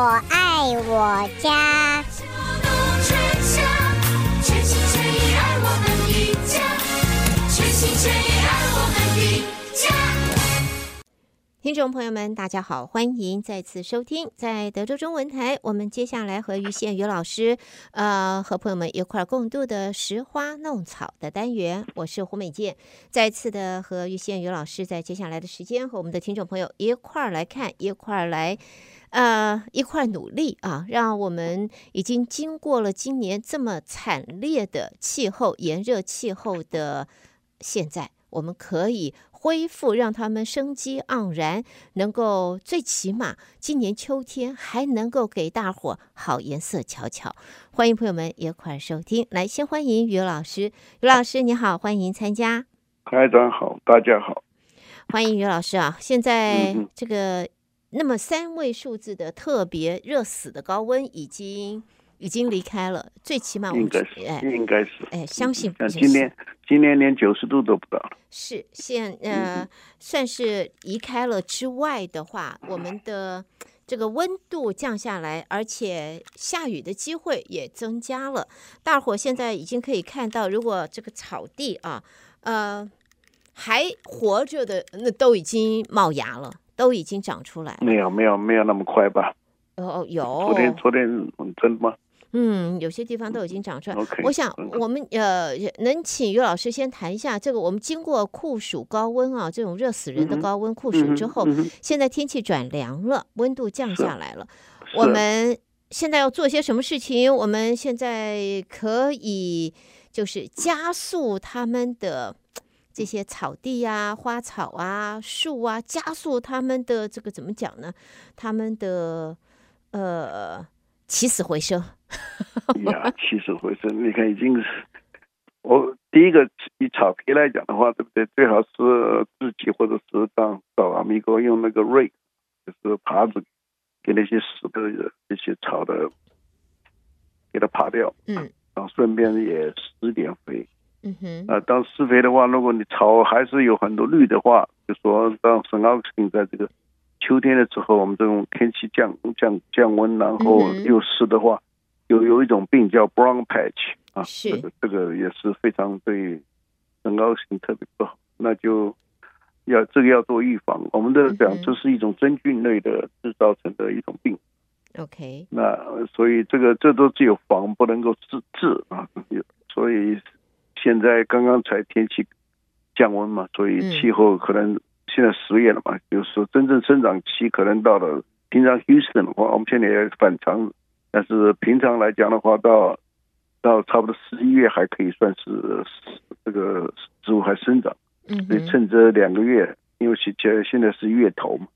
我爱我家。听众朋友们，大家好，欢迎再次收听在德州中文台。我们接下来和于宪宇老师，呃，和朋友们一块儿共度的拾花弄草的单元。我是胡美健，再次的和于宪宇老师在接下来的时间和我们的听众朋友一块儿来看，一块儿来，呃，一块儿努力啊，让我们已经经过了今年这么惨烈的气候炎热气候的现在，我们可以。恢复，让他们生机盎然，能够最起码今年秋天还能够给大伙好颜色瞧瞧。欢迎朋友们一块收听，来先欢迎于老师，于老师你好，欢迎参加。台长好，大家好，欢迎于老师啊！现在这个那么三位数字的特别热死的高温已经。已经离开了，最起码我们应该是，哎，应该是，哎，相信今年今年连九十度都不到了。是现呃，嗯、算是移开了之外的话，我们的这个温度降下来，而且下雨的机会也增加了。大伙现在已经可以看到，如果这个草地啊，呃，还活着的，那都已经冒芽了，都已经长出来了。没有，没有，没有那么快吧？哦，有。昨天，昨天真的吗？嗯，有些地方都已经长出来。Okay, 我想我们呃，能请于老师先谈一下这个。我们经过酷暑高温啊，这种热死人的高温酷暑之后，嗯嗯、现在天气转凉了，温度降下来了。我们现在要做些什么事情？我们现在可以就是加速他们的这些草地啊、花草啊、树啊，加速他们的这个怎么讲呢？他们的呃。起死回生呀！起死回生，你看已经是我第一个以草皮来讲的话，对不对？最好是自己或者是当找阿米哥用那个 rake，就是耙子，给那些死的这些草的给它耙掉，嗯，然后顺便也施点肥，嗯哼。啊，当施肥的话，如果你草还是有很多绿的话，就说当圣奥斯汀在这个。秋天的时候，我们这种天气降降降温，然后又湿的话，有、嗯、有一种病叫 brown patch 啊，是这个这个也是非常对很高兴特别不好，那就要这个要做预防。我们的讲这是一种真菌类的制造成的一种病。OK，那所以这个这都只有防不能够治治啊，所以现在刚刚才天气降温嘛，所以气候可能。现在十月了嘛，就是说真正生长期可能到了。平常 Houston 的话，我们现在也反常，但是平常来讲的话，到到差不多十一月还可以算是这个植物还生长。嗯，所以趁这两个月，因为现在现在是月头嘛，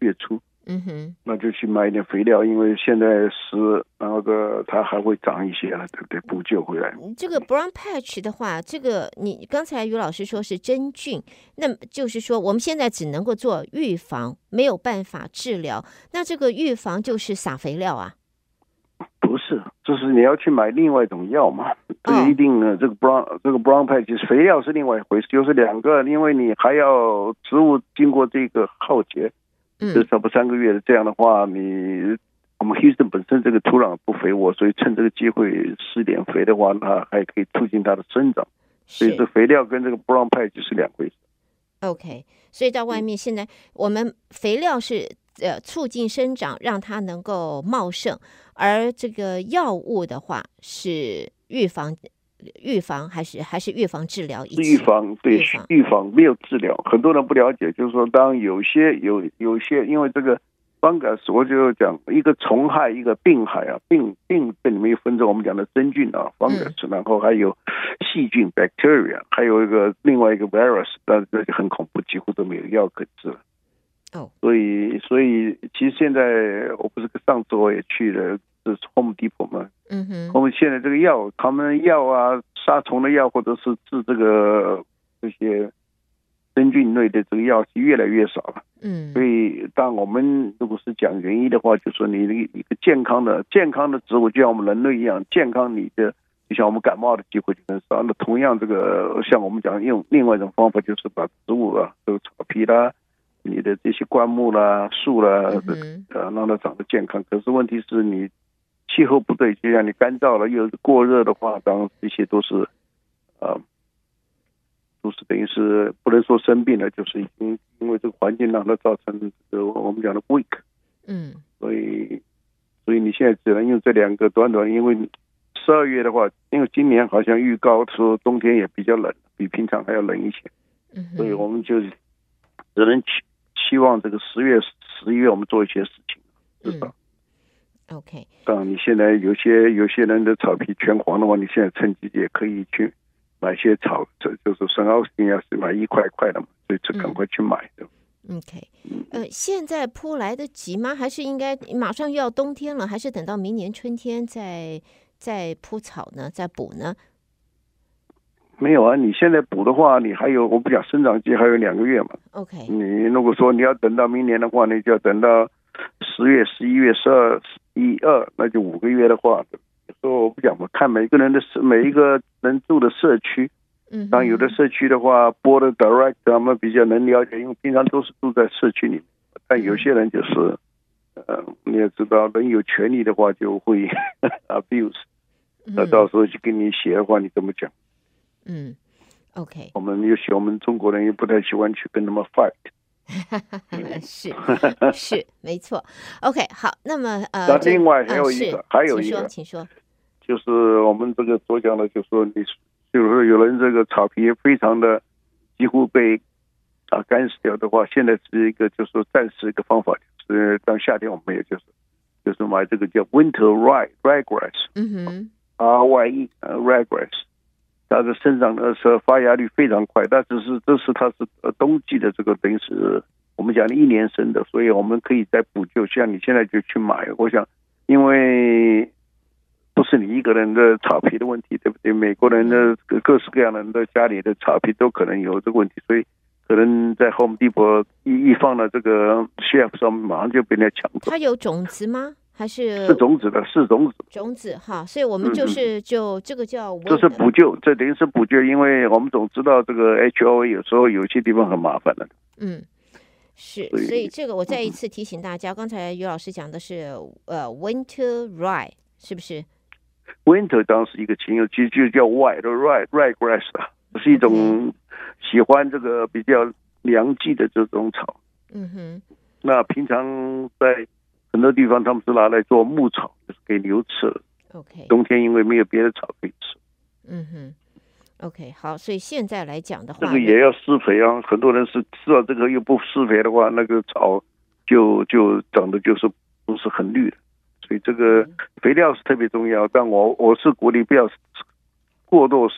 月初。嗯哼，那就去买一点肥料，因为现在是那个它还会长一些了，对不对？补救回来。这个 brown patch 的话，这个你刚才于老师说是真菌，那就是说我们现在只能够做预防，没有办法治疗。那这个预防就是撒肥料啊？不是，就是你要去买另外一种药嘛。不一定呢，这个 brown 这个 brown patch 肥料是另外一回事，就是两个，因为你还要植物经过这个浩劫。至少不三个月的，这样的话，你我们 Houston 本身这个土壤不肥沃，所以趁这个机会施点肥的话，那还可以促进它的生长。所以这肥料跟这个 brown patch 是两回事。OK，所以到外面现在我们肥料是呃促进生长，让它能够茂盛，而这个药物的话是预防。预防还是还是预防治疗？预防对，预防，没有治疗。很多人不了解，就是说，当有些有有些，因为这个 fungus，我就讲一个虫害，一个病害啊，病病这里面分成我们讲的真菌啊，fungus，嗯，然后还有细菌 bacteria，还有一个另外一个 virus，但是这就很恐怖，几乎都没有药可治了。哦，所以所以其实现在我不是上次我也去了。是 Home Depot 嘛？嗯哼，我们现在这个药，他们药啊，杀虫的药或者是治这个这些真菌类的这个药是越来越少了。嗯，所以当我们如果是讲原因的话，就说你一个健康的健康的植物，就像我们人类一样，健康你的就像我们感冒的机会就很少。那同样，这个像我们讲用另外一种方法，就是把植物啊，这个草皮啦。你的这些灌木啦、树啦，呃，让它长得健康。可是问题是你气候不对，就像你干燥了又过热的话，当然这些都是呃，都是等于是不能说生病了，就是已经因为这个环境让它造成这个我们讲的 weak。嗯，所以所以你现在只能用这两个短短，因为十二月的话，因为今年好像预告说冬天也比较冷，比平常还要冷一些，嗯所以我们就只能期期望这个十月、十一月我们做一些事情，至少。嗯 OK，当然，你现在有些有些人的草皮全黄的话，你现在趁机也可以去买些草，这就是圣奥斯汀要是买一块一块的嘛，所以就赶快去买的。OK，呃，现在铺来得及吗？还是应该马上又要冬天了？还是等到明年春天再再铺草呢？再补呢？没有啊，你现在补的话，你还有我不讲生长期还有两个月嘛。OK，你如果说你要等到明年的话，你就要等到十月、十一月、十二、一二，那就五个月的话，说我不讲嘛，看每个人的社，每一个人住的社区。嗯，当有的社区的话，Board Direct 他们比较能了解，因为平常都是住在社区里面。但有些人就是，呃，你也知道，人有权利的话就会 abuse，那到时候去跟你写的话，你怎么讲？嗯，OK，我们尤其我们中国人也不太喜欢去跟他们 fight。是 是没错，OK，好，那么呃，那另外还有一个，呃、还有一个，请说，就是我们这个所讲的，就是说你。就是说，有人这个草皮非常的几乎被啊干死掉的话，现在是一个就是说暂时一个方法，就是当夏天我们也就是就是买这个叫 Winter Rye Ryegrass，嗯哼，R Y E 呃 Ryegrass，它的生长的时候发芽率非常快，但只是这是它是呃冬季的这个等于是我们讲的一年生的，所以我们可以再补救，像你现在就去买，我想因为。不是你一个人的草皮的问题，对不对？美国人的各式各样的人的家里的草皮都可能有这个问题，所以可能在 Home Depot 一一放到这个 shelf 上，马上就被人家抢走。它有种子吗？还是是种子的？是种子。种子哈，所以我们就是就这个叫这是补救，这等于是补救，因为我们总知道这个 HOA 有时候有些地方很麻烦的。嗯，是，所以这个我再一次提醒大家，刚才于老师讲的是呃 Winter Rye，是不是？Winter 当时一个情有，其实就叫 Rye 的 Rye Ryegrass 啊，是一种喜欢这个比较凉季的这种草。嗯哼。那平常在很多地方，他们是拿来做牧草，就是给牛吃。OK。冬天因为没有别的草可以吃。嗯哼。OK，好，所以现在来讲的话，这个也要施肥啊。很多人是吃了这个又不施肥的话，那个草就就长得就是不是很绿的。所以这个肥料是特别重要，但我我是鼓励不要过多施。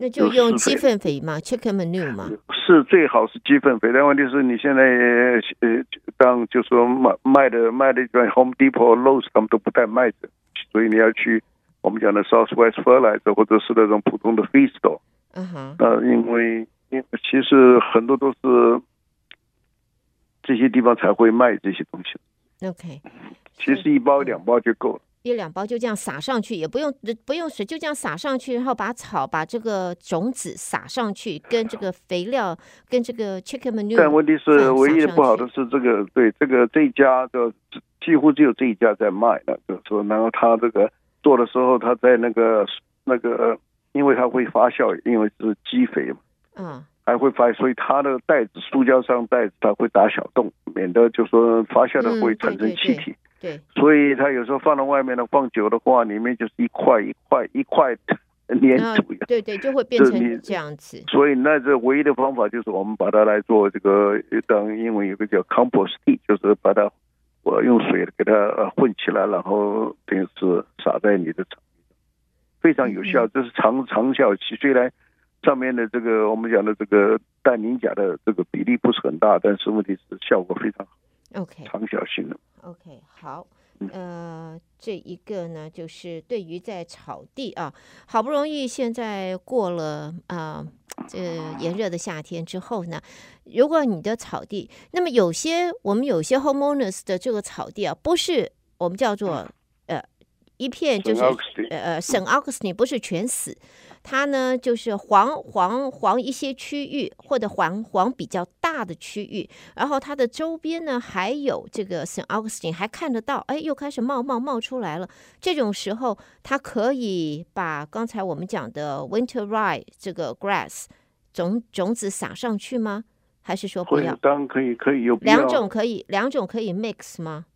那就用鸡粪肥嘛，chicken manure 嘛。是最好是鸡粪肥，但问题是你现在呃，当就说卖卖的卖的一般 Home Depot、Lowe's 他们都不带卖的，所以你要去我们讲的 Southwest Fertilizer 或者是那种普通的 feed store。嗯哼。呃，因为因为其实很多都是这些地方才会卖这些东西。OK。其实一包两包就够了，一两包就这样撒上去，也不用不用水，就这样撒上去，然后把草把这个种子撒上去，跟这个肥料跟这个 chicken manure。但问题是，唯一的不好的是这个，对这个这一家的几乎只有这一家在卖了，就是说，然后他这个做的时候，他在那个那个，因为它会发酵，因为是鸡肥嘛，嗯，还会发，所以它的袋子塑胶上袋子它会打小洞，免得就说发酵的会产生气体。对，所以它有时候放到外面的放久的话，里面就是一块一块一块粘土呀。对对，就会变成这样子。所以那这唯一的方法就是我们把它来做这个，当英文有个叫 compost，就是把它我用水给它混起来，然后等于是撒在你的场地上，非常有效。这是长长效期，虽然上面的这个我们讲的这个氮磷钾的这个比例不是很大，但是问题是效果非常好。OK，长效性的。OK，好，呃，这一个呢，就是对于在草地啊，好不容易现在过了啊，这炎热的夏天之后呢，如果你的草地，那么有些我们有些 homeowners 的这个草地啊，不是我们叫做呃一片就是呃呃，省奥克斯尼不是全死，它呢就是黄黄黄一些区域，或者黄黄比较大的区域，然后它的周边呢还有这个 Saint Augustine 还看得到，哎，又开始冒冒冒出来了。这种时候，它可以把刚才我们讲的 Winter Rye 这个 grass 种种子撒上去吗？还是说不要？当然可以，可以有两种可以，两种可以 mix 吗？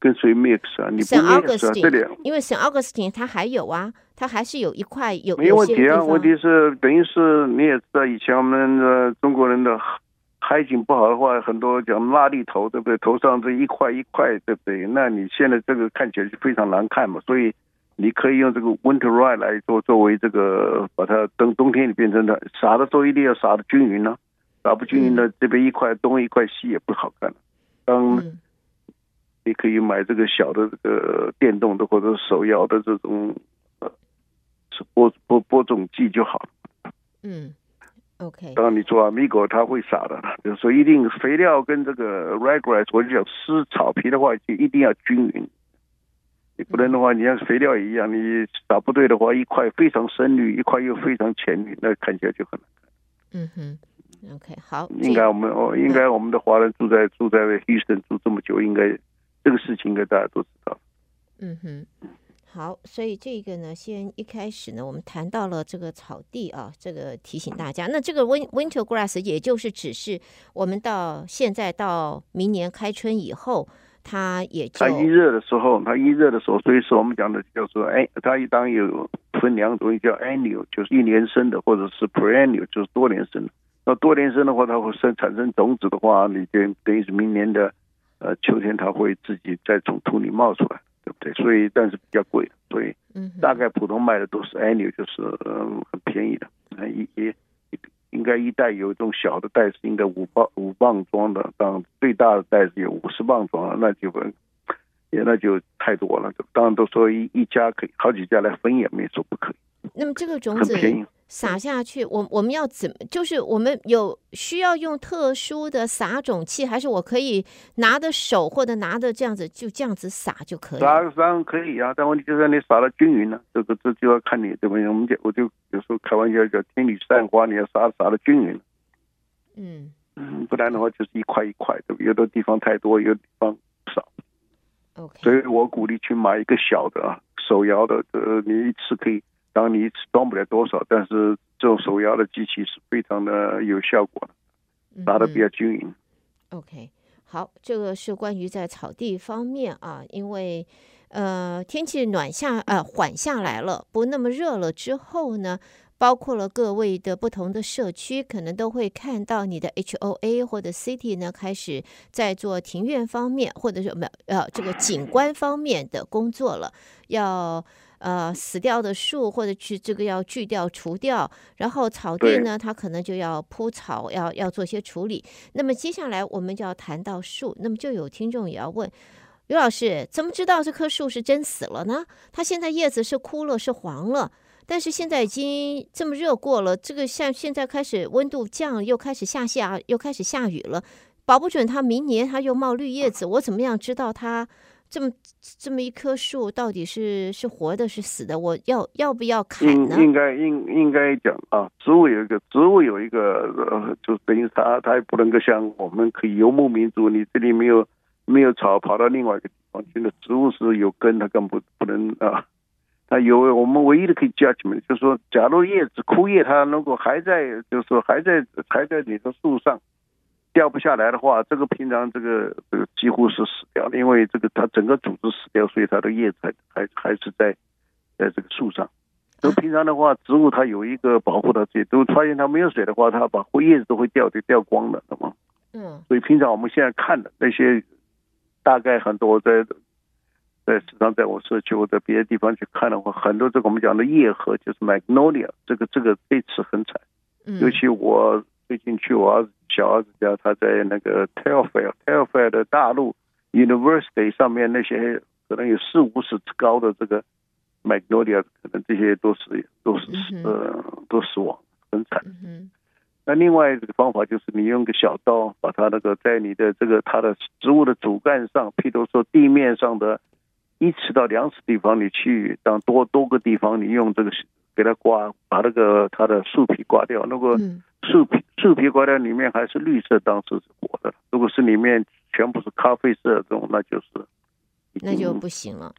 跟谁 mix 啊？你不 Saint 啊 Augustine，因为 Saint Augustine 它还有啊，它还是有一块有没有问题啊。问题是等于是你也知道，以前我们的中国人的海景不好的话，很多讲拉力头，对不对？头上这一块一块，对不对？那你现在这个看起来就非常难看嘛。所以你可以用这个 Winter Rye 来做作为这个，把它等冬天里变成的撒的时候一定要撒的均匀呢、啊，撒不均匀的这边一块东一块西也不好看。可以买这个小的这个电动的或者手摇的这种呃，播播播种机就好了。嗯，OK。当然你做 Amigo 它会撒的，就是说一定肥料跟这个 Ryegrass 我就叫湿草皮的话，就一定要均匀。你不然的话，你像肥料一样，你打不对的话，一块非常深绿，一块又非常浅绿，那看起来就很难看。嗯哼，OK，好。应该我们哦，应该我们的华人住在住在 Houston 住这么久，应该。这个事情应该大家都知道。嗯哼，好，所以这个呢，先一开始呢，我们谈到了这个草地啊，这个提醒大家。那这个 Winter Grass 也就是只是我们到现在到明年开春以后，它也就它一热的时候，它一热的时候，所以说我们讲的叫做哎，它一当有分两种，一叫 annual，就是一年生的，或者是 perennial，就是多年生的。那多年生的话，它会生产生种子的话，你就等于是明年的。呃，秋天它会自己再从土里冒出来，对不对？所以，但是比较贵，所以大概普通卖的都是 annual，就是嗯很便宜的。一一应该一袋有一种小的袋子，应该五磅五磅装的，当最大的袋子有五十磅装的，那就也那就太多了。当然都说一一家可以好几家来分，也没说不可以。那么这个种子很便宜。撒下去，我我们要怎么？就是我们有需要用特殊的撒种器，还是我可以拿的手或者拿的这样子，就这样子撒就可以？撒撒可以啊，但问题就是你撒的均匀了，这个这就要看你怎么样。我们就我就有时候开玩笑叫天女散花，你要撒撒的均匀。嗯嗯，不然的话就是一块一块的，有的地方太多，有的地方少。OK，所以我鼓励去买一个小的啊，手摇的，呃，你一次可以。当你一次装不了多少，但是这种手摇的机器是非常的有效果的，打的比较均匀。嗯。OK，好，这个是关于在草地方面啊，因为呃天气暖下呃缓下来了，不那么热了之后呢，包括了各位的不同的社区，可能都会看到你的 HOA 或者 City 呢开始在做庭院方面，或者是没有呃这个景观方面的工作了，要。呃，死掉的树或者去这个要锯掉除掉，然后草地呢，它可能就要铺草，要要做些处理。那么接下来我们就要谈到树，那么就有听众也要问刘老师，怎么知道这棵树是真死了呢？它现在叶子是枯了，是黄了，但是现在已经这么热过了，这个像现在开始温度降，又开始下下，又开始下雨了，保不准它明年它又冒绿叶子，我怎么样知道它？这么这么一棵树到底是是活的，是死的？我要要不要砍呢？应应该应应该讲啊，植物有一个植物有一个，呃，就等于它它也不能够像我们可以游牧民族，你这里没有没有草，跑到另外一个地方去。那植物是有根，它更不不能啊。它有我们唯一的可以 judgment，就是说，假如叶子枯叶，它如果还在，就是说还在还在你的树上。掉不下来的话，这个平常这个这个几乎是死掉的，因为这个它整个组织死掉，所以它的叶子还还还是在在这个树上。就平常的话，植物它有一个保护它自己，都发现它没有水的话，它把叶子都会掉就掉光了，懂吗？嗯。所以平常我们现在看的那些，大概很多在在市场，在我社区或者别的地方去看的话，很多这个我们讲的叶合就是 Magnolia，这个这个这次很惨，尤其我。最近去我儿子小儿子家，他在那个 Telfair，Telfair 的大陆 University 上面那些可能有四五十尺高的这个 Magnolia，可能这些都是都是呃都死亡，很惨。那另外一个方法就是你用个小刀，把它那个在你的这个它的植物的主干上，譬如说地面上的一尺到两尺地方，你去当多多个地方，你用这个给它刮，把那个它的树皮刮掉。如果树皮树皮刮掉，里面还是绿色，当时是活的。如果是里面全部是咖啡色的这种，那就是那就不行了。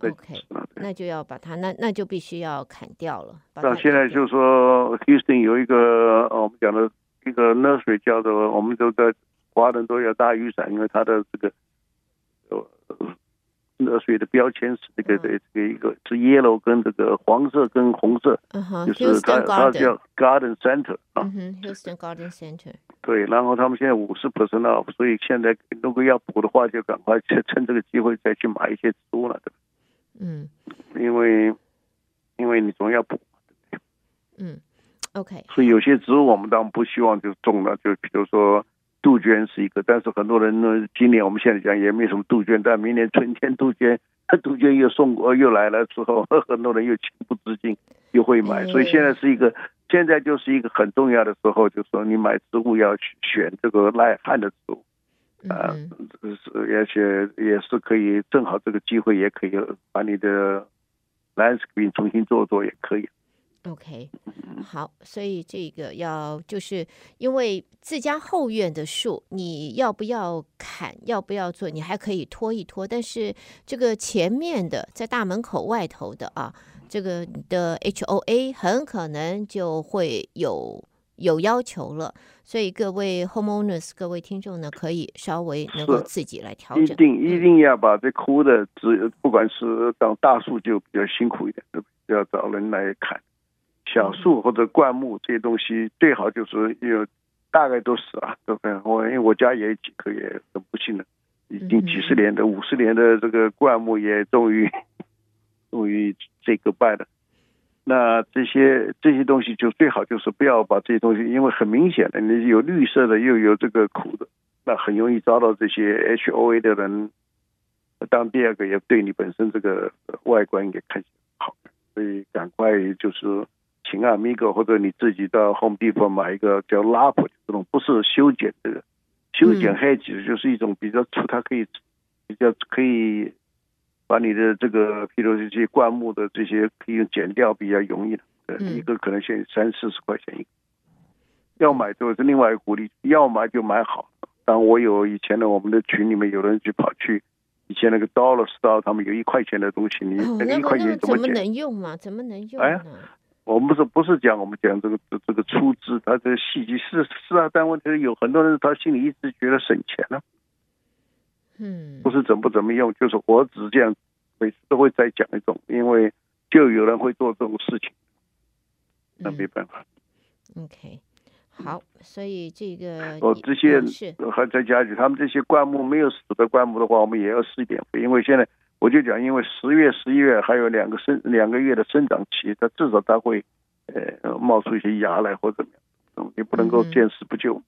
OK，那就要把它那那就必须要砍掉了。那现在就是说，Houston 有一个我们讲的一个 nursery 叫做，我们都在华人都要大雨伞，因为它的这个。热水的标签是这个的这个一个是 yellow 跟这个黄色跟红色，就是它它叫 Garden Center 啊，Houston Garden Center。对，然后他们现在五十 percent off，所以现在如果要补的话，就赶快去趁这个机会再去买一些植物了。对嗯，因为因为你总要补。嗯，OK。所以有些植物我们当然不希望就种了，就比如说。杜鹃是一个，但是很多人呢，今年我们现在讲也没什么杜鹃，但明年春天杜鹃，杜鹃又送过又来了之后，很多人又情不自禁又会买，所以现在是一个，现在就是一个很重要的时候，就是说你买植物要选这个耐旱的植物，啊，是而且也是可以正好这个机会也可以把你的 landscape 重新做做也可以。OK，好，所以这个要就是因为自家后院的树，你要不要砍，要不要做，你还可以拖一拖。但是这个前面的在大门口外头的啊，这个你的 HOA 很可能就会有有要求了。所以各位 homeowners，各位听众呢，可以稍微能够自己来调整。一定一定要把这枯的只，不管是当大树就比较辛苦一点，要找人来砍。小树或者灌木这些东西最好就是有，大概都死啊，对不对？我因为我家也有几棵也很不幸的，已经几十年的五十年的这个灌木也终于 终于这个败了。那这些这些东西就最好就是不要把这些东西，因为很明显的你有绿色的又有这个苦的，那很容易遭到这些 HOA 的人。当第二个也对你本身这个外观也看起来好，所以赶快就是。请啊，Amigo，或者你自己到 Home Depot 买一个叫 Lapper 这种，不是修剪的，修剪 hedge 就是一种比较粗，它可以比较可以把你的这个，譬如这些灌木的这些可以用剪掉，比较容易的，一个可能现三四十块钱一个。要买就是另外一个鼓励，要买就买好。当我有以前的我们的群里面有人去跑去以前那个 Dollar Store，他们有一块钱的东西，你那个一块钱怎么剪？怎么能用嘛？怎么能用？哎。我们不是不是讲我们讲这个这这个出资，他这个细节是是啊，但问题是有很多人他心里一直觉得省钱呢、啊，嗯，不是怎么怎么用，就是我只这样，每次都会再讲一种，因为就有人会做这种事情，那没办法。嗯、OK，好，所以这个哦这些还在家里，他们这些灌木没有死的灌木的话，我们也要施一点肥，因为现在。我就讲，因为十月、十一月还有两个生两个月的生长期，它至少它会，呃，冒出一些芽来或者怎么样，你不能够见死不救。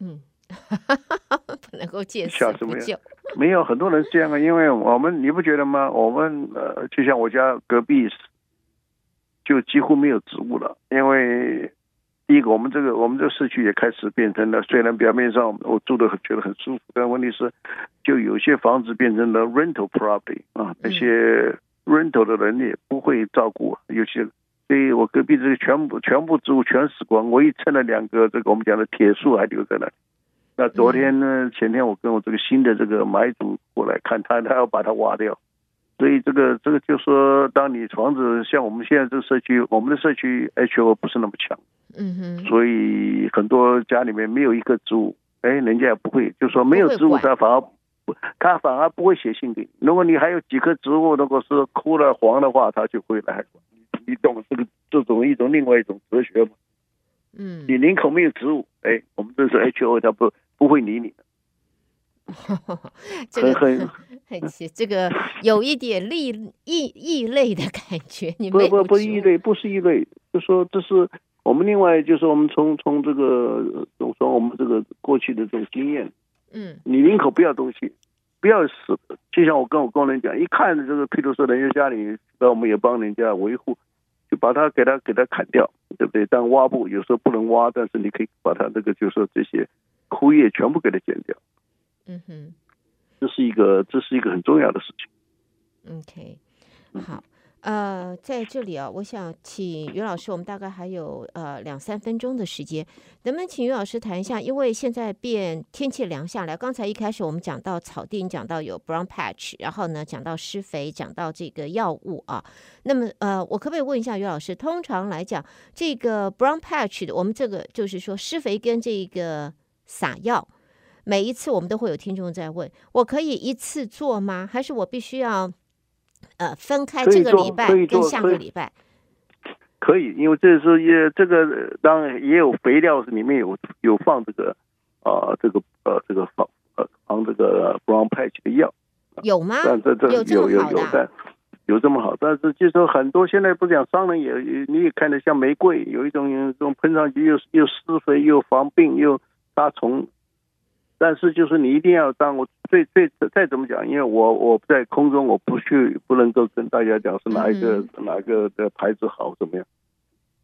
嗯，不能够见死不救。没有很多人是这样啊，因为我们你不觉得吗？我们呃，就像我家隔壁，就几乎没有植物了，因为。第一个，我们这个我们这个社区也开始变成了，虽然表面上我住的很觉得很舒服，但问题是，就有些房子变成了 rental property 啊，那些 rental 的人也不会照顾，有些，所以我隔壁这个全部全部植物全死光，我一蹭了两个这个我们讲的铁树还留在那里。那昨天呢，前天我跟我这个新的这个买主过来看他，他要把它挖掉。所以这个这个就说，当你房子像我们现在这个社区，我们的社区 HO 不是那么强，嗯哼，所以很多家里面没有一个植物，哎，人家也不会，就说没有植物，他反而他反而不会写信给你。如果你还有几棵植物，如果是枯了黄的话，他就会来。你懂这个这种一种另外一种哲学吗？嗯，你林口没有植物，哎，我们这是 HO，他不不会理你的。这个很 很奇，这个有一点异异异类的感觉。你不不不异类，不是异类，就说这是我们另外就是我们从从这个总说我们这个过去的这种经验。嗯，你宁可不要东西，不要死。就像我跟我工人讲，一看这个，譬如说人家家里，那我们也帮人家维护，就把它给它给它砍掉，对不对？但挖不有时候不能挖，但是你可以把它这个就是说这些枯叶全部给它剪掉。嗯哼，这是一个这是一个很重要的事情。OK，好，呃，在这里啊，我想请于老师，我们大概还有呃两三分钟的时间，能不能请于老师谈一下？因为现在变天气凉下来，刚才一开始我们讲到草地，讲到有 brown patch，然后呢讲到施肥，讲到这个药物啊。那么呃，我可不可以问一下于老师？通常来讲，这个 brown patch 的，我们这个就是说施肥跟这个撒药，每一次我们都会有听众在问，我可以一次做吗？还是我必须要？呃，分开这个礼拜跟下个礼拜可，以，因为这是也这个当然也有肥料，里面有有放这个啊、呃，这个呃这个防呃防这个 brown patch 的药，有吗？但这这有有有有但有这么好，但是就是说很多现在不讲商人也你也看得像玫瑰有一种这种喷上去又又施肥又防病又杀虫。但是就是你一定要当我最最再怎么讲，因为我我在空中我不去不能够跟大家讲是哪一个、嗯、哪一个的牌子好怎么样。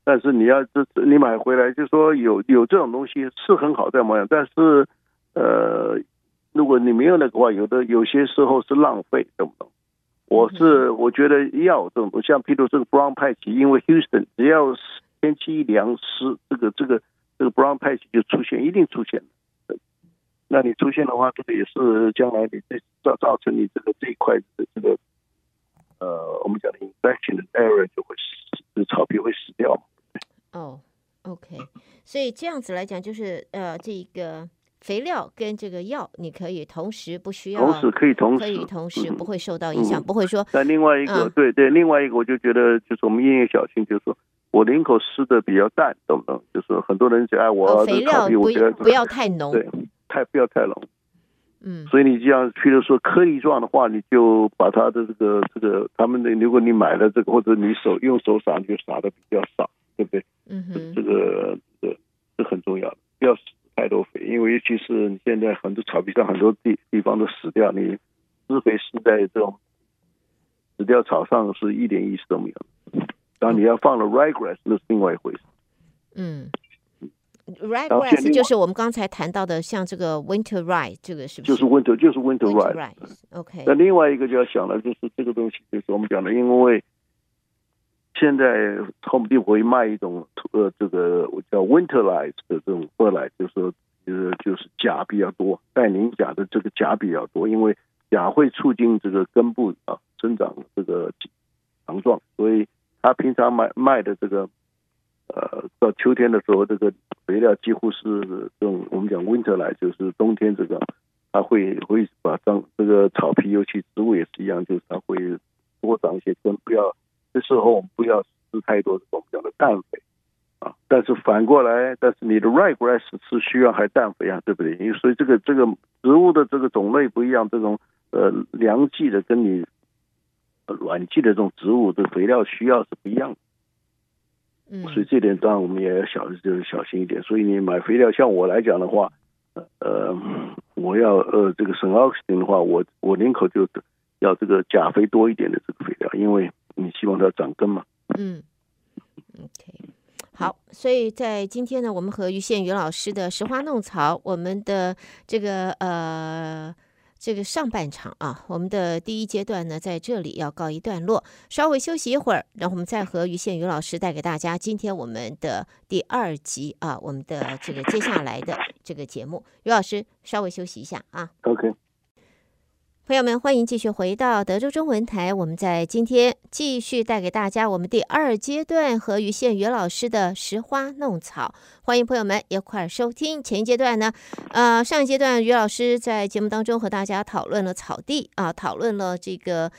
但是你要这你买回来就说有有这种东西是很好在模样，但是呃如果你没有那个话，有的有些时候是浪费，懂不懂？我是我觉得要这种像譬如这个 brown patch，因为 Houston 只要天气一凉湿，这个这个这个 brown patch 就出现，一定出现。那你出现的话，这个也是将来你这造造成你这个这一块的这个呃，我们讲的 infection 的 error 就会死，草皮会死掉。哦、oh，OK，所以这样子来讲，就是呃，这个肥料跟这个药，你可以同时不需要，同时可以同时可以同时不会受到影响，嗯、不会说。但另外一个，嗯、对对，另外一个我就觉得就是我们因为小心，就是说我领口湿的比较淡，懂不懂？就是很多人讲哎，我、哦、肥料不不要太浓。对。太不要太浓，嗯，所以你这样，譬如说颗粒状的话，你就把它的这个这个他们的，如果你买了这个或者你手用手撒，你就撒的比较少，对不对？嗯哼，这个这个是很重要的，不要施太多肥，因为尤其是你现在很多草皮上很多地地方都死掉，你施肥施在这种死掉草上是一点意思都没有。当你要放了 ryegrass，那是另外一回事。嗯。Ryegrass 就是我们刚才谈到的，像这个 Winter Ride，这个是不是？就是 Winter，就是 Winter Rye。OK。那另外一个就要想了，就是这个东西，就是我们讲的，因为现在 Home Depot 会卖一种呃，这个我叫 Winterlite 的这种过来，就是说呃，就是钾比较多，氮磷钾的这个钾比较多，因为钾会促进这个根部啊生长这个强壮，所以他平常卖卖的这个。呃，到秋天的时候，这个肥料几乎是这种我们讲 winter 来，就是冬天这个，它会会把长这个草皮，尤其植物也是一样，就是它会多长一些根。不要这时候我们不要施太多我们讲的氮肥啊。但是反过来，但是你的 ryegrass 是需要还氮肥啊，对不对？因为所以这个这个植物的这个种类不一样，这种呃凉季的跟你暖季的这种植物的肥料需要是不一样的。所以这点当然我们也要小，就是小心一点。所以你买肥料，像我来讲的话，呃，我要呃这个省奥克斯的话，我我宁可就要这个钾肥多一点的这个肥料，因为你希望它长根嘛。嗯，OK，好。所以在今天呢，我们和于宪宇老师的拾花弄草，我们的这个呃。这个上半场啊，我们的第一阶段呢，在这里要告一段落，稍微休息一会儿，然后我们再和于宪宇老师带给大家今天我们的第二集啊，我们的这个接下来的这个节目，于老师稍微休息一下啊。OK。朋友们，欢迎继续回到德州中文台。我们在今天继续带给大家我们第二阶段和于宪余老师的拾花弄草。欢迎朋友们一块儿收听。前一阶段呢，呃，上一阶段于老师在节目当中和大家讨论了草地啊，讨论了这个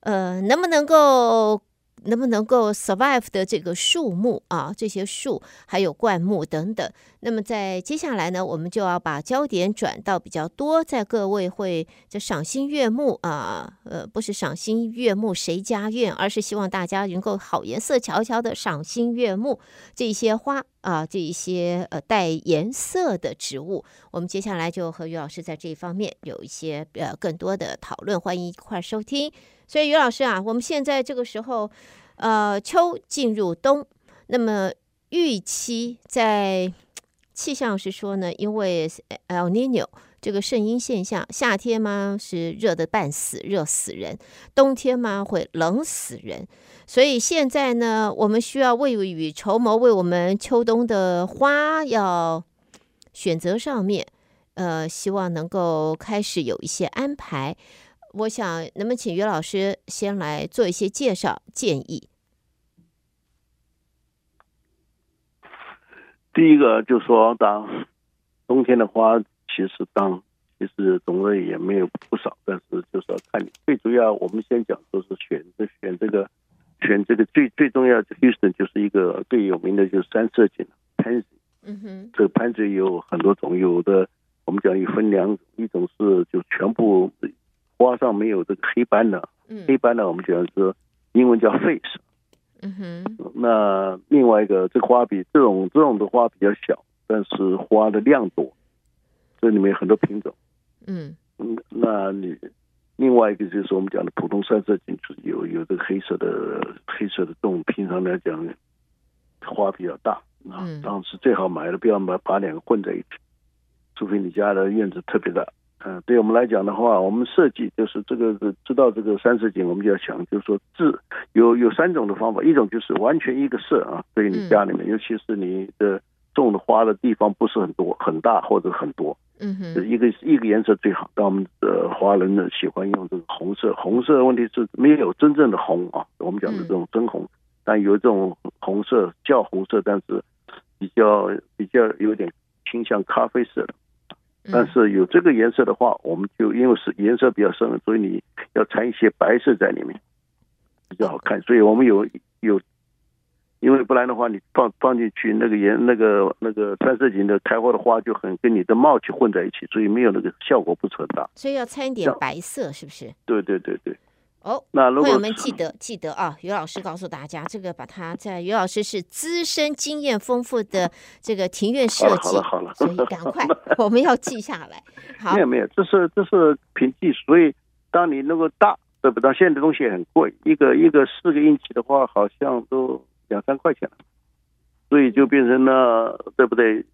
呃，能不能够。能不能够 survive 的这个树木啊，这些树还有灌木等等。那么在接下来呢，我们就要把焦点转到比较多，在各位会这赏心悦目啊，呃，不是赏心悦目谁家院，而是希望大家能够好颜色瞧瞧的赏心悦目这些花啊，这一些呃带颜色的植物。我们接下来就和于老师在这一方面有一些呃更多的讨论，欢迎一块儿收听。所以于老师啊，我们现在这个时候，呃，秋进入冬，那么预期在气象是说呢，因为 El Niño 这个圣婴现象。夏天嘛是热得半死，热死人；冬天嘛会冷死人。所以现在呢，我们需要未雨绸缪，为我们秋冬的花要选择上面，呃，希望能够开始有一些安排。我想，能不能请于老师先来做一些介绍建议？第一个就是说，当冬天的花，其实当其实种类也没有不少，但是就是要看你。最主要，我们先讲，说是选这选这个。选这个最最重要的，Houston 就是一个最有名的，就是三色堇 Pansy。嗯哼，这个 Pansy 有很多种，有的我们讲有分两种，一种是就全部花上没有这个黑斑的，嗯、黑斑的我们讲是英文叫 Face。嗯哼，那另外一个这个花比这种这种的花比较小，但是花的量多，这里面有很多品种。嗯嗯，那你。另外一个就是我们讲的普通三色堇，就是有有这个黑色的黑色的种，平常来讲花比较大啊，当时最好买的不要买把两个混在一起，除非你家的院子特别大。嗯，对我们来讲的话，我们设计就是这个知道这个三色堇，我们就要想，就是说治有有三种的方法，一种就是完全一个色啊，对你家里面，尤其是你的种的花的地方不是很多很大或者很多。嗯哼，一个一个颜色最好。但我们呃华人呢，喜欢用这个红色。红色的问题是没有真正的红啊，我们讲的这种真红，但有一种红色叫红色，但是比较比较有点倾向咖啡色的。但是有这个颜色的话，我们就因为是颜色比较深，所以你要掺一些白色在里面，比较好看。所以我们有有。因为不然的话，你放放进去那个颜那个那个三色堇的开花的花就很跟你的帽去混在一起，所以没有那个效果不是很大。所以要掺一点白色，是不是？对对对对。哦，那如果朋友们记得记得啊，于老师告诉大家，这个把它在于老师是资深经验丰富的这个庭院设计，好了好了，所以赶快 我们要记下来。好，没有没有，这是这是凭技术，所以当你那个大对不对？现在的东西很贵，一个一个四个英尺的话，好像都。两三块钱，所以就变成了，对不对？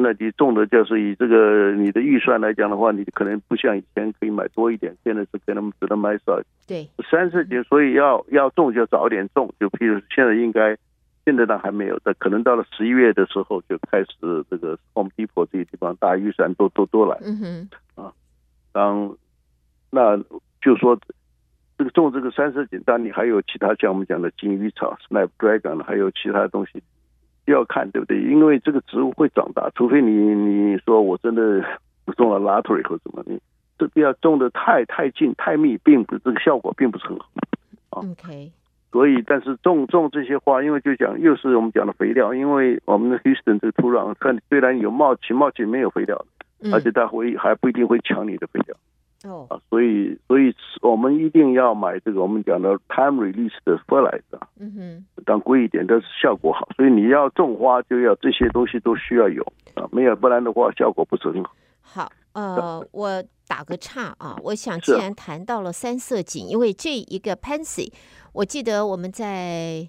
那你种的就是以这个你的预算来讲的话，你可能不像以前可以买多一点，现在是可能只能买少。对，三十斤，所以要要种就早一点种，就譬如现在应该，现在呢还没有但，可能到了十一月的时候就开始这个 Home Depot 这些地方大预算都都都来。嗯哼，啊，当那就说。这个种这个三色堇，当然你还有其他像我们讲的金鱼草、Snapdragon，还有其他东西，要看对不对？因为这个植物会长大，除非你你说我真的 种了 Lottery 或什么，你这不要种的太太近太密，并不这个效果并不是很好啊。OK，所以但是种种这些花，因为就讲又是我们讲的肥料，因为我们的 Houston 这个土壤，看虽然有冒起冒起没有肥料，而且它会还不一定会抢你的肥料。哦啊，所以所以我们一定要买这个我们讲的 time release 的 fertilizer，嗯哼，当贵一点，但是效果好。所以你要种花就要这些东西都需要有啊，没有不然的话效果不是很好。好，呃，我打个岔啊，我想既然谈到了三色堇，因为这一个 Pansy，我记得我们在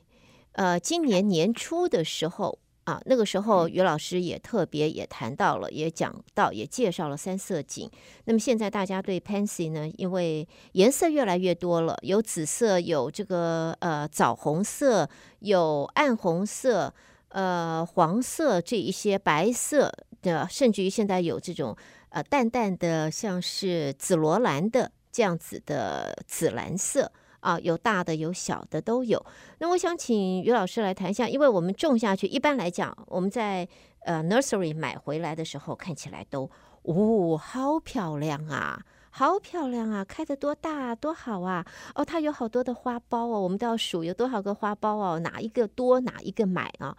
呃今年年初的时候。啊，那个时候于老师也特别也谈到了，也讲到，也介绍了三色堇。那么现在大家对 Pansy 呢，因为颜色越来越多了，有紫色，有这个呃枣红色，有暗红色，呃黄色这一些白色的，甚至于现在有这种呃淡淡的像是紫罗兰的这样子的紫蓝色。啊，有大的有小的都有。那我想请于老师来谈一下，因为我们种下去，一般来讲，我们在呃 nursery 买回来的时候，看起来都哦，好漂亮啊，好漂亮啊，开得多大多好啊！哦，它有好多的花苞哦，我们都要数有多少个花苞哦，哪一个多哪一个买啊？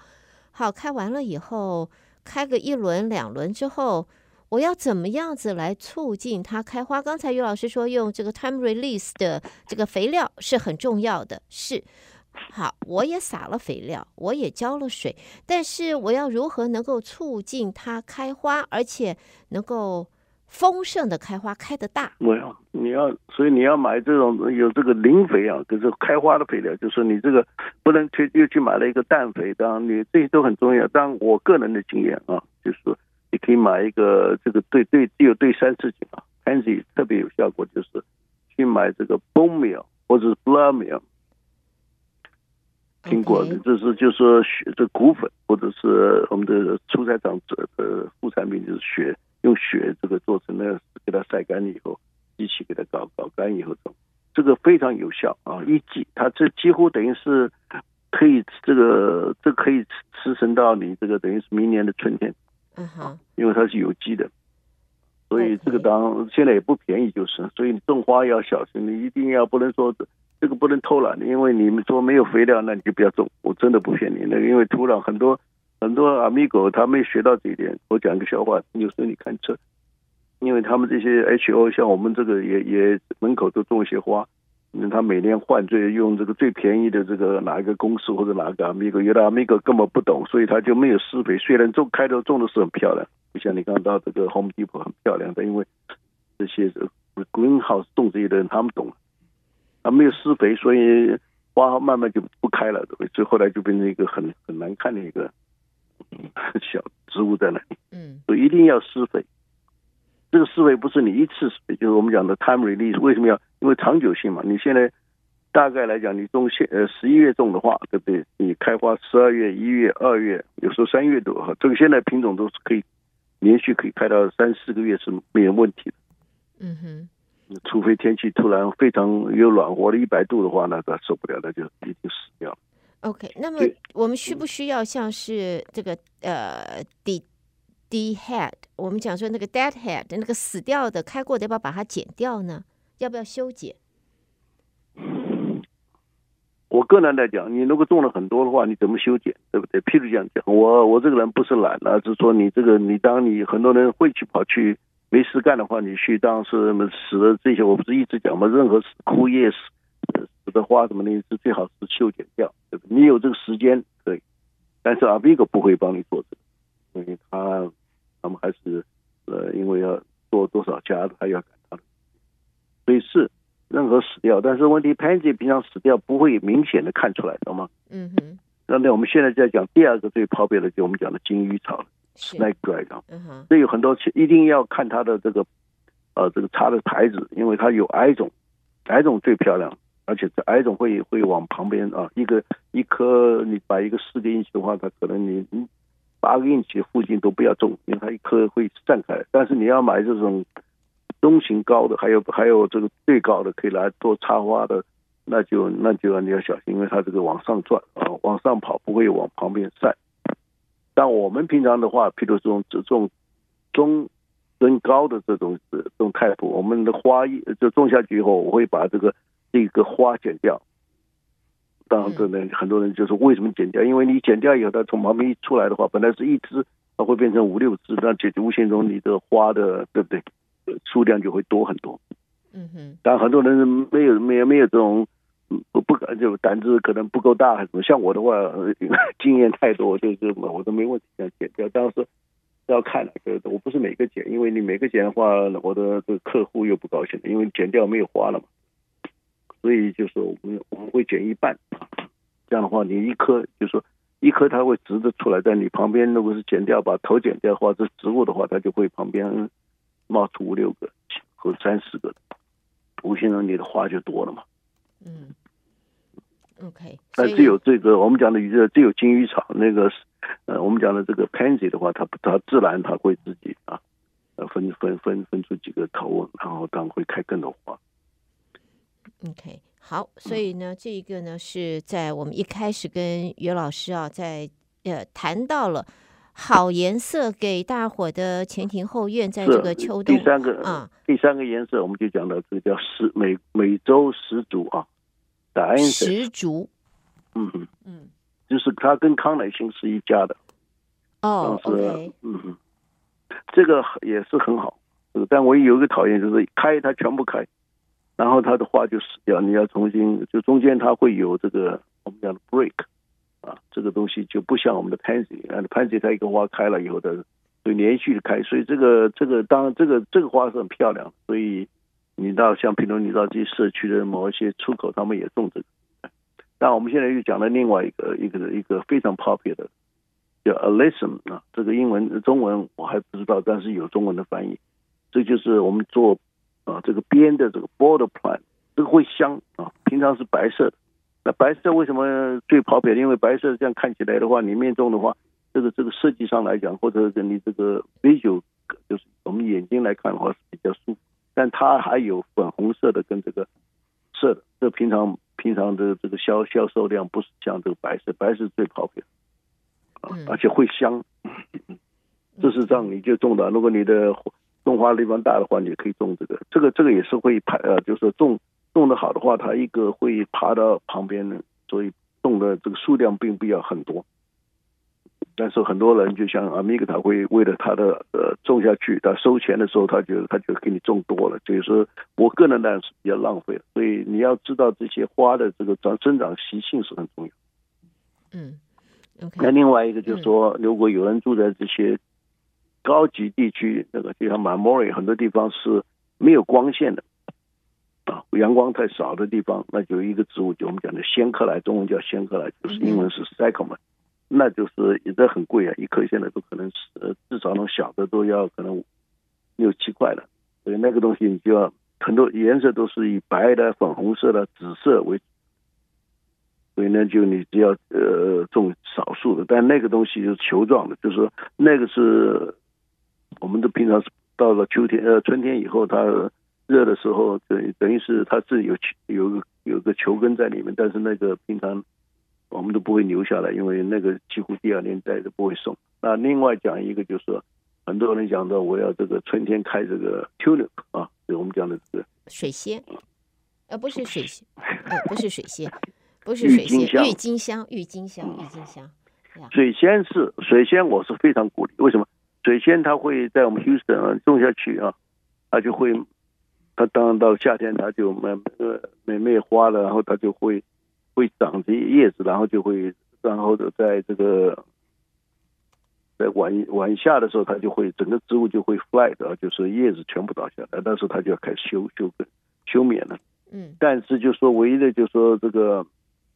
好，开完了以后，开个一轮两轮之后。我要怎么样子来促进它开花？刚才于老师说用这个 time release 的这个肥料是很重要的，是。好，我也撒了肥料，我也浇了水，但是我要如何能够促进它开花，而且能够丰盛的开花，开得大？我要你要，所以你要买这种有这个磷肥啊，就是开花的肥料，就是你这个不能去又去买了一个氮肥，当然你这些都很重要。但我个人的经验啊，就是。你可以买一个这个对对只有对三四井啊，Pansy 特别有效果，就是去买这个 bone meal 或者是 blood meal。听过的，这是就是说血这骨粉，或者是我们的蔬菜厂的副产品，就是血，用血这个做成的，给它晒干以后，机器给它搞搞干以后，这个非常有效啊！一剂它这几乎等于是可以这个这可以吃撑到你这个等于是明年的春天，嗯哼，因为它是有机的，所以这个当现在也不便宜，就是所以你种花要小心，你一定要不能说。这个不能偷懒，因为你们说没有肥料，那你就不要种。我真的不骗你，那个因为土壤很多很多阿米狗他没学到这一点。我讲一个笑话，有时候你看车，因为他们这些 HO 像我们这个也也门口都种一些花，那他每年换最用这个最便宜的这个哪一个公司或者哪个阿米格，有的阿米格根本不懂，所以他就没有施肥。虽然种开头种的是很漂亮，就像你刚到这个 Home Depot 很漂亮，但因为这些 Greenhouse 种这些的人他们懂。他，没有施肥，所以花慢慢就不开了？所以后来就变成一个很很难看的一个小植物在那里。嗯，所以一定要施肥。这个思维不是你一次，就是我们讲的 time release。为什么要？因为长久性嘛。你现在大概来讲，你种现呃十一月种的话，对不对？你开花十二月、一月、二月，有时候三月多哈。这个现在品种都是可以连续可以开到三四个月是没有问题的。嗯哼。除非天气突然非常有暖和的一百度的话，那个受不了，那就已经死掉了。OK，那么我们需不需要像是这个呃，dead d head，我们讲说那个 dead head，那个死掉的开过的，要不要把它剪掉呢？要不要修剪？我个人来讲，你如果种了很多的话，你怎么修剪，对不对？譬如这样讲，我我这个人不是懒，而是说你这个你当你很多人会去跑去。没事干的话，你去当是什么死的这些，我不是一直讲吗？任何枯叶死死的花什么的，是最好是修剪掉，对不对？你有这个时间可以，但是阿比哥不会帮你做这个，因为他他们还是呃，因为要做多少家，他要赶他的，所以是任何死掉，但是问题，Pansy 平常死掉不会明显的看出来，懂吗？嗯哼。那那我们现在在讲第二个最普遍的，就我们讲的金鱼草了。Snake 嗯哼，这有很多，一定要看它的这个，呃，这个插的牌子，因为它有矮种，矮种最漂亮，而且这矮种会会往旁边啊，一个一颗你把一个四个英尺的话，它可能你你八个英尺附近都不要种，因为它一颗会散开。但是你要买这种中型高的，还有还有这个最高的可以来做插花的，那就那就你要小心，因为它这个往上转啊，往上跑不会往旁边散。但我们平常的话，譬如说这种中跟高的这种这种 type，我们的花一就种下去以后，我会把这个这个花剪掉。当然，可能很多人就说为什么剪掉？因为你剪掉以后，它从旁边一出来的话，本来是一枝，它会变成五六枝，那这无形中你的花的对不对？数量就会多很多。嗯哼。但很多人没有没有没有这种。不不敢就胆子可能不够大还是什么？像我的话，经验太多，就是我都没问题，这样剪掉。但是要看了，我不是每个剪，因为你每个剪的话，我的这个客户又不高兴，因为剪掉没有花了嘛。所以就是我们我们会剪一半，这样的话，你一颗就是说一颗它会直的出来，在你旁边如果是剪掉把头剪掉的话，这植物的话，它就会旁边冒出五六个或三四个，无形中你的花就多了嘛。嗯。OK，那只有这个我们讲的鱼，只有金鱼草那个，呃，我们讲的这个 Pansy 的话，它它自然它会自己啊，呃，分分分分出几个头，然后当然会开更多花。OK，好，所以呢，这一个呢是在我们一开始跟于老师啊，在呃谈到了好颜色给大伙的前庭后院，在这个秋冬第三个啊，第三个颜色我们就讲到这个叫十美美洲石竹啊。石竹，嗯嗯嗯，就是它跟康乃馨是一家的，哦，OK，嗯哼，这个也是很好，但我有一个讨厌就是开它全部开，然后它的花就死掉，你要重新就中间它会有这个我们讲的 break，啊，这个东西就不像我们的 pansy，pansy 它一个花开了以后的就连续的开，所以这个这个当然这个这个花是很漂亮，所以。你到像比如你到这些社区的某一些出口，他们也种这个。但我们现在又讲了另外一个一个一个非常 popular 的，叫 alyssum 啊，这个英文中文我还不知道，但是有中文的翻译。这就是我们做啊这个边的这个 border plant，这个会香啊，平常是白色的。那白色为什么最跑偏？因为白色这样看起来的话，你面中的话，这个这个设计上来讲，或者跟你这个 visual 就是我们眼睛来看的话是比较舒服。但它还有粉红色的跟这个色的，这平常平常的这个销销售量不是像这个白色，白色最跑偏啊，而且会香。事实上你就中的，如果你的种花的地方大的话，你也可以种这个，这个这个也是会排呃，就是种。种的好的话，它一个会爬到旁边的，所以种的这个数量并不要很多。但是很多人就像阿米克，他会为了他的呃种下去，他收钱的时候，他觉得他就给你种多了，所以说我个人呢是比较浪费。所以你要知道这些花的这个长生长习性是很重要。嗯，okay, 那另外一个就是说，如果有人住在这些高级地区，那个就像马莫瑞很多地方是没有光线的。啊阳光太少的地方，那就有一个植物，就我们讲的仙客来，中文叫仙客来，就是英文是 cyclamen，那就是也很贵啊，一颗现在都可能是至少那种小的都要可能六七块了，所以那个东西你就要很多颜色都是以白的、粉红色的、紫色为主，所以呢，就你只要呃种少数的，但那个东西就是球状的，就是说那个是我们都平常是到了秋天呃春天以后它。热的时候，等等于是它是有有个有个球根在里面，但是那个平常我们都不会留下来，因为那个几乎第二年再都不会送。那另外讲一个就是说，很多人讲到我要这个春天开这个 tulip 啊，就我们讲的这个水仙，呃，不是水仙，呃，不是水仙，不是水仙，郁金香，郁金香，郁金香。水仙是水仙，我是非常鼓励。为什么？水仙它会在我们 Houston 种下去啊，它就会。它当然到夏天，它就没呃没没花了，然后它就会会长这些叶子，然后就会，然后的在这个在晚晚夏的时候，它就会整个植物就会 fly 的，就是叶子全部倒下来，那时候它就要开始休休根休眠了。嗯，但是就说唯一的就说这个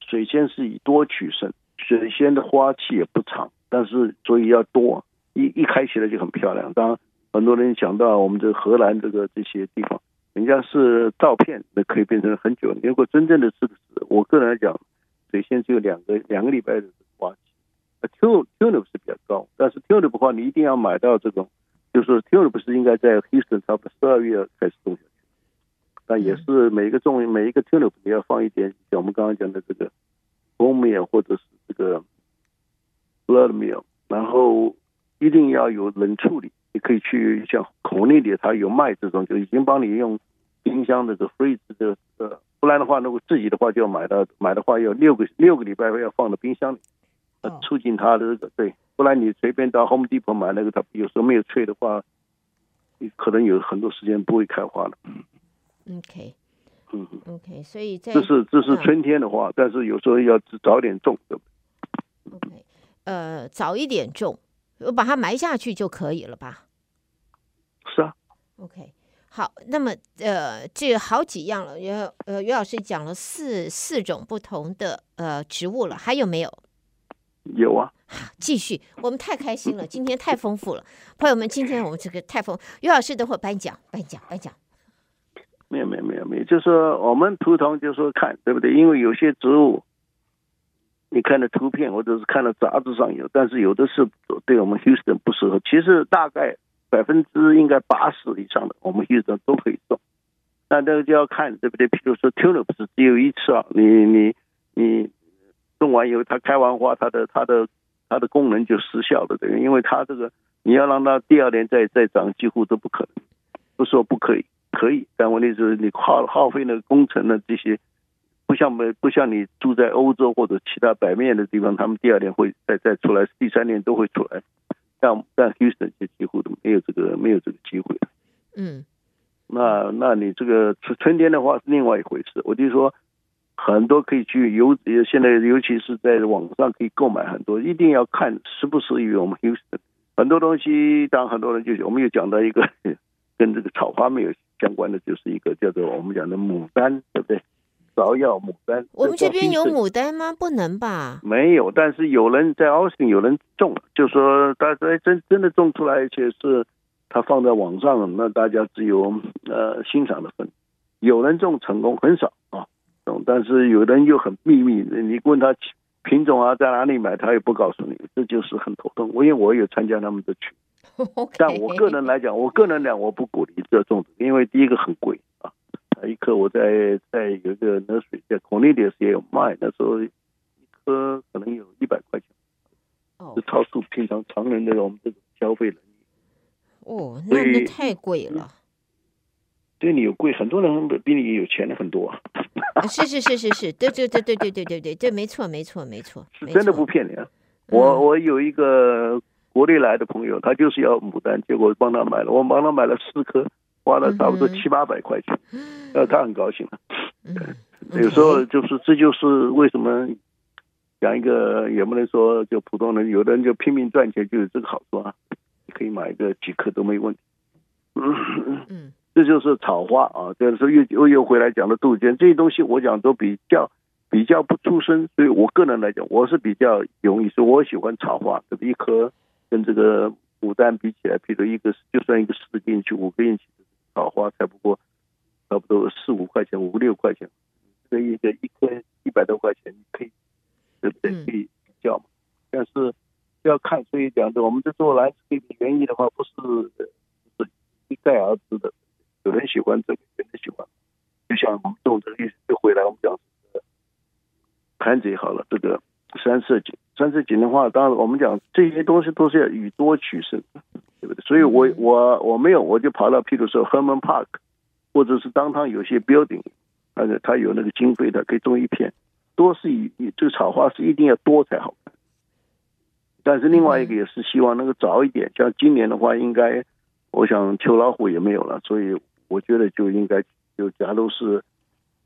水仙是以多取胜，水仙的花期也不长，但是所以要多，一一开起来就很漂亮。当然很多人讲到我们这个荷兰这个这些地方。人家是照片，那可以变成很久。如果真正的是，我个人来讲，水仙只有两个两个礼拜的花期。tulip tulip 是比较高，但是 tulip 的话，你一定要买到这种，就是 tulip 不是应该在 Houston 差不多十二月开始种下去。但也是每一个种每一个 tulip 你要放一点，像我们刚刚讲的这个 bone meal 或者是这个 blood meal，然后一定要有冷处理。你可以去像口内里，它有卖这种，就已经帮你用冰箱的这 freeze 的呃，不然的话，如果自己的话就要买到买的话要六个六个礼拜要放到冰箱里，呃，促进它的这个对，不然你随便到 Home Depot 买那个，它有时候没有脆的话，你可能有很多时间不会开花了。OK，嗯，OK，所以在这是这是春天的话，但是有时候要早点种，对不对？OK，呃，早一点种。我把它埋下去就可以了吧？是啊。OK，好，那么呃，这好几样了。袁呃，袁老师讲了四四种不同的呃植物了，还有没有？有啊。好，继续，我们太开心了，今天太丰富了，朋友们，今天我们这个太丰，袁老师等会颁奖，颁奖，颁奖。没有，没有，没有，没有，就是说我们图腾就是说看对不对？因为有些植物。你看的图片或者是看的杂志上有，但是有的是对我们 Houston 不适合。其实大概百分之应该八十以上的我们 Houston 都可以种，那这个就要看对不对？比如说 Tulip 是只有一次啊，你你你种完以后它开完花，它的它的它的功能就失效了，对，因为它这个你要让它第二年再再长，几乎都不可能。不说不可以，可以，但问题是你耗耗费那个工程的这些。不像没不像你住在欧洲或者其他北面的地方，他们第二年会再再出来，第三年都会出来。但但 Houston 就几乎都没有这个没有这个机会。嗯，那那你这个春春天的话是另外一回事。我就说很多可以去尤现在尤其是在网上可以购买很多，一定要看适不适宜于我们 Houston。很多东西，当很多人就我们又讲到一个 跟这个草花没有相关的，就是一个叫做我们讲的牡丹，对不对？芍药、牡丹。我们这边有牡丹吗？不能吧？没有，但是有人在 Austin 有人种，就说大家真真的种出来，而且是他放在网上，那大家只有呃欣赏的份。有人种成功很少啊，种，但是有人又很秘密，你问他品种啊，在哪里买，他也不告诉你，这就是很头痛。我因为我有参加他们的群。但我个人来讲，我个人讲，我不鼓励这种，因为第一个很贵啊，一颗我在在有一个那水在 Cornelius 也有卖，那时候一颗可能有一百块钱，哦，是超出平常常人的我们这种消费能力。哦，那那太贵了。对你有贵，很多人比你有钱的很多啊。是是是是是，对对对对对对对对对，没错没错没错，是真的不骗你啊。我我有一个。国内来的朋友，他就是要牡丹，结果帮他买了，我帮他买了四颗，花了差不多七八百块钱，呃，他很高兴了。有时候就是这就是为什么讲一个也不能说就普通人，有的人就拼命赚钱，就有这个好处啊，可以买一个几颗都没问题。嗯，这就是草花啊，这时候又又又回来讲的杜鹃这些东西，我讲都比较比较不出声，所以我个人来讲，我是比较容易说，我喜欢草花，这么一颗。跟这个牡丹比起来，比如一个就算一个四个 inch 五个 inch 的草花，才不过差不多四五块钱，五六块钱，这一个一颗一百多块钱，你可以对不对？可以比较嘛。但是要看，所以讲的，我们这做蓝色的原因的话，不是不是一概而知的。有人喜欢这个，有人喜欢。就像我们种这个意思，就回来我们讲盘子也好了，这个。三色堇，三色堇的话，当然我们讲这些东西都是要以多取胜，对不对？所以我我我没有，我就跑到譬如说 Herman Park，或者是当他有些 building，而且它有那个经费的，可以种一片，多是以以这个草花是一定要多才好看。但是另外一个也是希望能够早一点，像今年的话，应该我想秋老虎也没有了，所以我觉得就应该就假如是。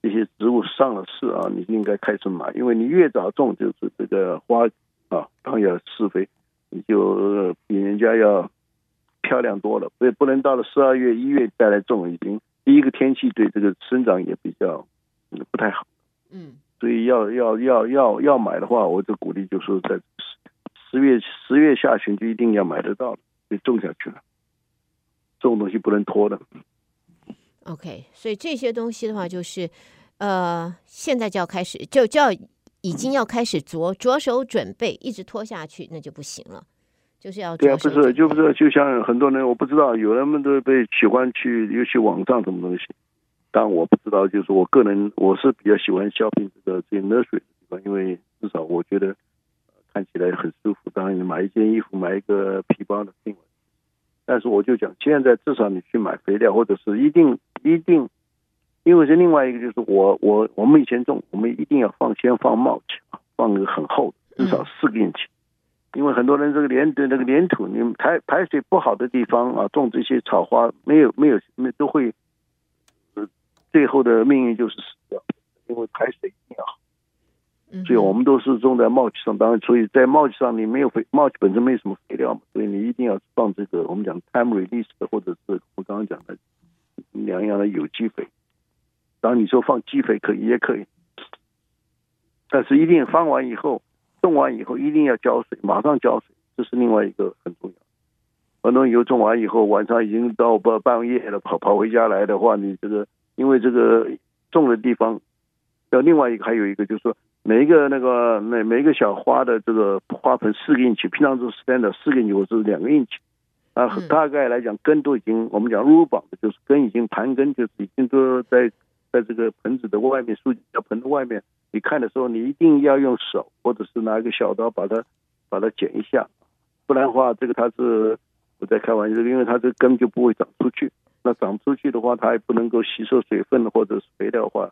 这些植物上了市啊，你应该开始买，因为你越早种，就是这个花啊，当要施肥，你就比人家要漂亮多了。所以不能到了十二月、一月再来种，已经第一个天气对这个生长也比较不太好。嗯，所以要要要要要买的话，我就鼓励就是在十月十月下旬就一定要买得到，就种下去了。这种东西不能拖的。OK，所以这些东西的话，就是，呃，现在就要开始，就就要已经要开始着着手准备，一直拖下去那就不行了，就是要对啊，不是，就不是，就像很多人，我不知道，有人们都被喜欢去，尤其网上什么东西，但我不知道，就是我个人，我是比较喜欢 shopping 这个这些 nursery 的地方，因为至少我觉得看起来很舒服。当然，你买一件衣服，买一个皮包的定位，但是我就讲，现在至少你去买肥料，或者是一定。一定，因为是另外一个，就是我我我们以前种，我们一定要放先放 mulch 放个很厚，至少四个 inch，因为很多人这个粘的那个粘土，你排排水不好的地方啊，种这些草花没有没有没都会，呃最后的命运就是死掉，因为排水一定要好。所以我们都是种在 mulch 上，当然，所以在 mulch 上你没有肥，mulch 本身没什么肥料嘛，所以你一定要放这个我们讲 time release 的，或者是我刚刚讲的。两样的有机肥，当然你说放鸡肥可以也可以，但是一定放完以后，种完以后一定要浇水，马上浇水，这是另外一个很重要。很多油种完以后，晚上已经到半半夜了，跑跑回家来的话，你这个因为这个种的地方，要另外一个还有一个就是说，每一个那个每每一个小花的这个花盆四个 inch，平常是 standard 四个 inch 或是两个 inch。啊，大概来讲，根都已经我们讲入榜的，就是根已经盘根，就是已经都在在这个盆子的外面，树小盆的外面。你看的时候，你一定要用手或者是拿一个小刀把它把它剪一下，不然的话，这个它是我在开玩笑，因为它这根就不会长出去。那长出去的话，它也不能够吸收水分或者是肥料的话，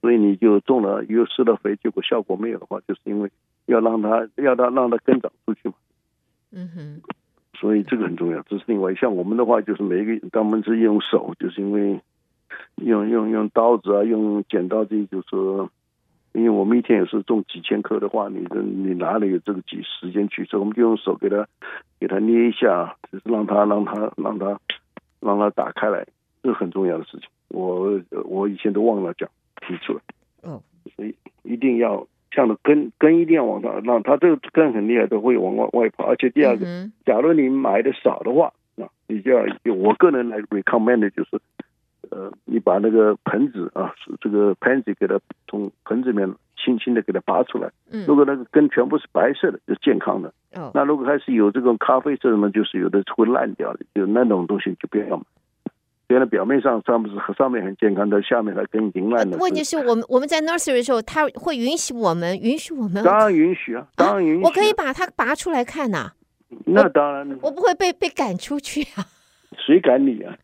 所以你就种了又施了肥，结果效果没有的话，就是因为要让它要它让它根长出去嘛。嗯哼。所以这个很重要，这是另外。像我们的话，就是每一个，当我们是用手，就是因为用用用刀子啊，用剪刀这些，就是说，因为我们一天也是种几千棵的话，你的你哪里有这个几时间去？所以我们就用手给它给它捏一下，就是让它让它让它让它打开来，这是很重要的事情。我我以前都忘了讲提出来。嗯，所以一定要像的根根一定要往上，让它这个根很厉害，都会往外外跑。而且第二个，嗯假如你买的少的话，那你就要我个人来 recommend 的就是，呃，你把那个盆子啊，这个 pansy 给它从盆子里面轻轻的给它拔出来。嗯如果那个根全部是白色的，就健康的。哦，那如果还是有这种咖啡色的嘛，就是有的会烂掉的，就那种东西就不要买。原来表面上上不是上面很健康的，但下面它跟银烂的。问题是我们我们在 nursery 的时候，他会允许我们允许我们，当然允许啊，当然允许、我可以把它拔出来看呐、那当然，我不会被被赶出去啊。谁赶你啊？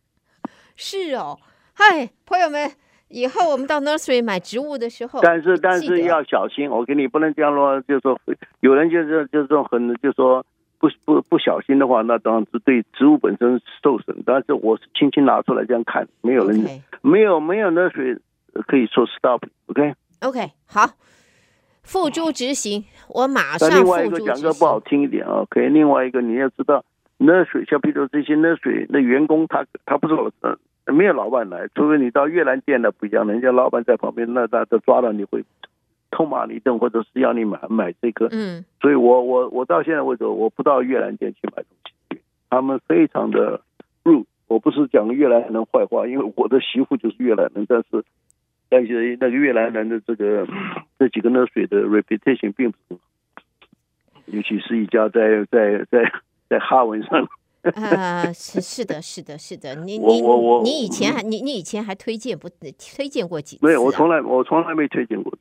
是哦，嗨，朋友们，以后我们到 nursery 买植物的时候，但是但是要小心，我跟你不能这样说，就是说有人就是就是说很就是说不不不小心的话，那当然是对植物本身受损。但是我是轻轻拿出来这样看，没有人没有没有那水可以说 stop，OK？、OK 好，付诸执行，我马上那另外一个付诸讲个不好。听一点啊，OK？另外一个你要知道，那水像比如这些那水的员工他，他不是没有老板来，除非你到越南店的不一样，人家老板在旁边，那他都抓到你会痛骂你一顿，或者是要你买买这个。嗯所以我我我到现在为止，我不到越南店去买东西，他们非常的 rude。我不是讲越南人坏话，因为我的媳妇就是越南人，但是但是那个越南人的这个这几个热水的 reputation 并不是很好，尤其是一家在在在在哈文上，呃，是是的，是的，是的，你我你我我你以前还你你以前还推荐不推荐过几次、啊？没有，我从来我从来没推荐过。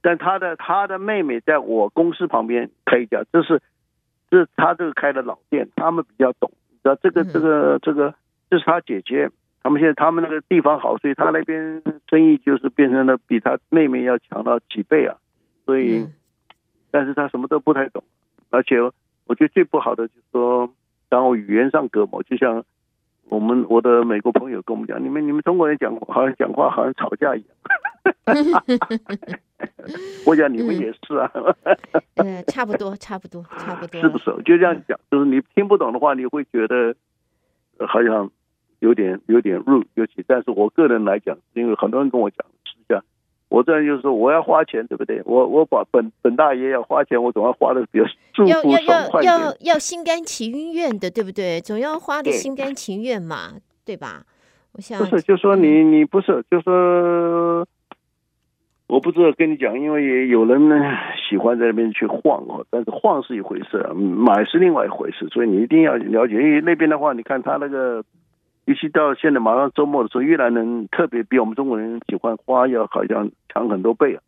但他的他的妹妹在我公司旁边开一家，这是这是他这个开的老店，他们比较懂。你知道这个这个这个，这是他姐姐，他们现在他们那个地方好，所以他那边生意就是变成了比他妹妹要强到几倍啊。所以，嗯但是他什么都不太懂，而且我觉得最不好的就是说，当我语言上隔膜，就像我们我的美国朋友跟我们讲，你们你们中国人讲话好像讲话好像吵架一样。我想你们也是啊，嗯，差不多，差不多，差不多，是不是？就这样讲，就是你听不懂的话，你会觉得呃好像有点有点 rude，尤其。但是我个人来讲，因为很多人跟我讲，我这样就是说我要花钱，对不对？我我把本本大爷要花钱，我总要花的比较舒服要要。要要要心甘情愿的，对不对？总要花的心甘情愿嘛，对吧？我想不是，就说你你不是，就说我不知道跟你讲，因为也有人呢喜欢在那边去晃哦，但是晃是一回事，买是另外一回事，所以你一定要了解，因为那边的话，你看他那个，尤其到现在马上周末的时候，越南人特别比我们中国人喜欢花，要好像强很多倍啊，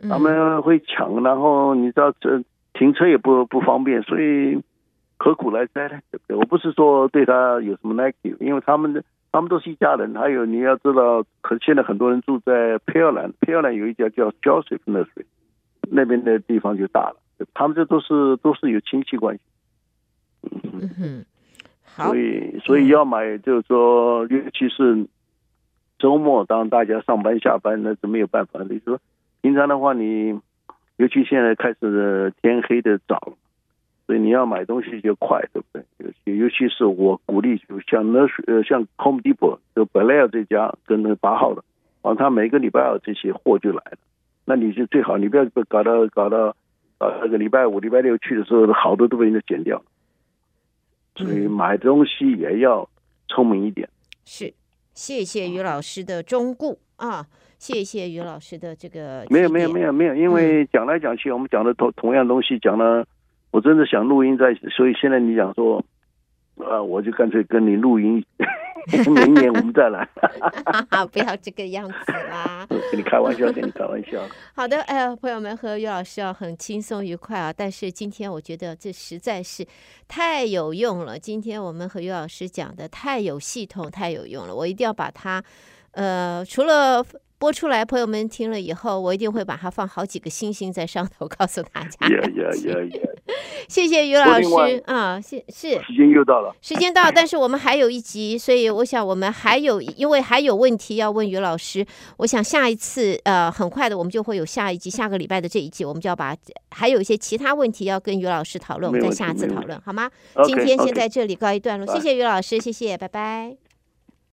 嗯他们会抢，然后你知道这停车也不不方便，所以何苦来哉呢？对不对？我不是说对他有什么 negative，因为他们的。他们都是一家人，还有你要知道，可现在很多人住在佩尔兰，佩尔兰有一家叫 Joseph Nursery，那边的地方就大了。他们这都是都是有亲戚关系。嗯哼，好所，以所以要买，就是说，尤其是周末，当大家上班下班，那是没有办法的。你说平常的话，你尤其现在开始天黑的早。所以你要买东西就快，对不对？尤其尤其是我鼓励，就像那呃像 Home Depot 就百丽这家跟那八号的，啊，他每个礼拜二这些货就来了。那你就最好你不要搞到搞到啊那个礼拜五、礼拜六去的时候，好多都被人家剪掉了。所以买东西也要聪明一点。是，谢谢于老师的忠顾啊，谢谢于老师的这个。没有没有没有没有，因为讲来讲去，我们讲的同同样东西讲了。我真的想录音在，所以现在你讲说，啊，我就干脆跟你录音，明年我们再来。不要这个样子啦，跟你开玩笑，跟你开玩笑。好的，哎呀，朋友们和于老师啊，很轻松愉快啊。但是今天我觉得这实在是太有用了。今天我们和于老师讲的太有系统，太有用了。我一定要把它，呃，除了。播出来，朋友们听了以后，我一定会把它放好几个星星在上头，告诉大家。yeah, yeah, yeah, yeah. 谢谢于老师啊，是是。时间又到了，时间到，但是我们还有一集，所以我想我们还有，因为还有问题要问于老师。我想下一次，呃，很快的，我们就会有下一集，下个礼拜的这一集，我们就要把还有一些其他问题要跟于老师讨论，我们再下次讨论，好吗？今天先在这里告一段落，谢谢于老师，谢谢，拜拜。